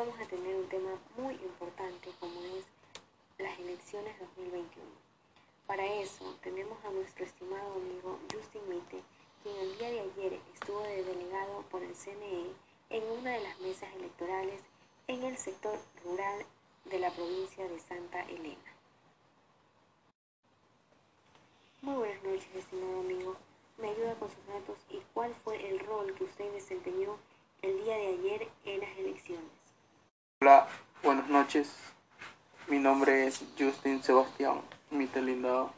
vamos a tener un tema muy importante como es las elecciones 2021. Para eso tenemos a nuestro estimado amigo Justin Mite, quien el día de ayer estuvo de delegado por el CNE en una de las mesas electorales en el sector rural de la provincia de Santa Elena. Muy buenas noches, estimado amigo. Me ayuda con sus datos y cuál fue el rol que usted desempeñó el día de ayer en las elecciones. Hola, buenas Mi nombre es Justin Sebastián Mitelindado.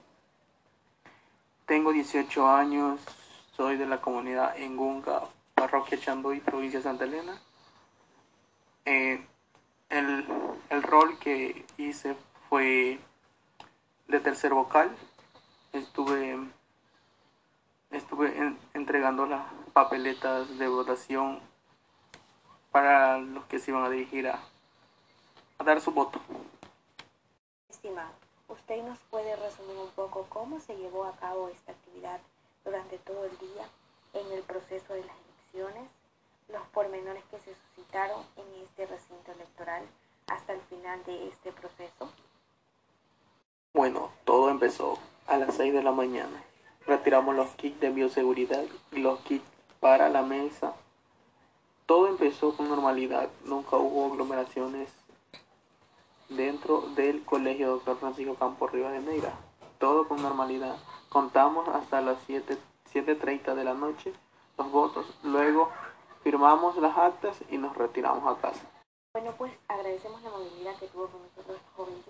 Tengo 18 años, soy de la comunidad Engunga, parroquia Chandoy, provincia de Santa Elena. Eh, el, el rol que hice fue de tercer vocal. Estuve, estuve entregando las papeletas de votación para los que se iban a dirigir a dar su voto. Estimado, ¿usted nos puede resumir un poco cómo se llevó a cabo esta actividad durante todo el día en el proceso de las elecciones, los pormenores que se suscitaron en este recinto electoral hasta el final de este proceso? Bueno, todo empezó a las 6 de la mañana. Retiramos los kits de bioseguridad y los kits para la mesa todo empezó con normalidad, nunca hubo aglomeraciones dentro del colegio Dr. Francisco Campos Negra. Todo con normalidad. Contamos hasta las 7.30 de la noche los votos. Luego firmamos las actas y nos retiramos a casa. Bueno, pues agradecemos la movilidad que tuvo con nosotros joven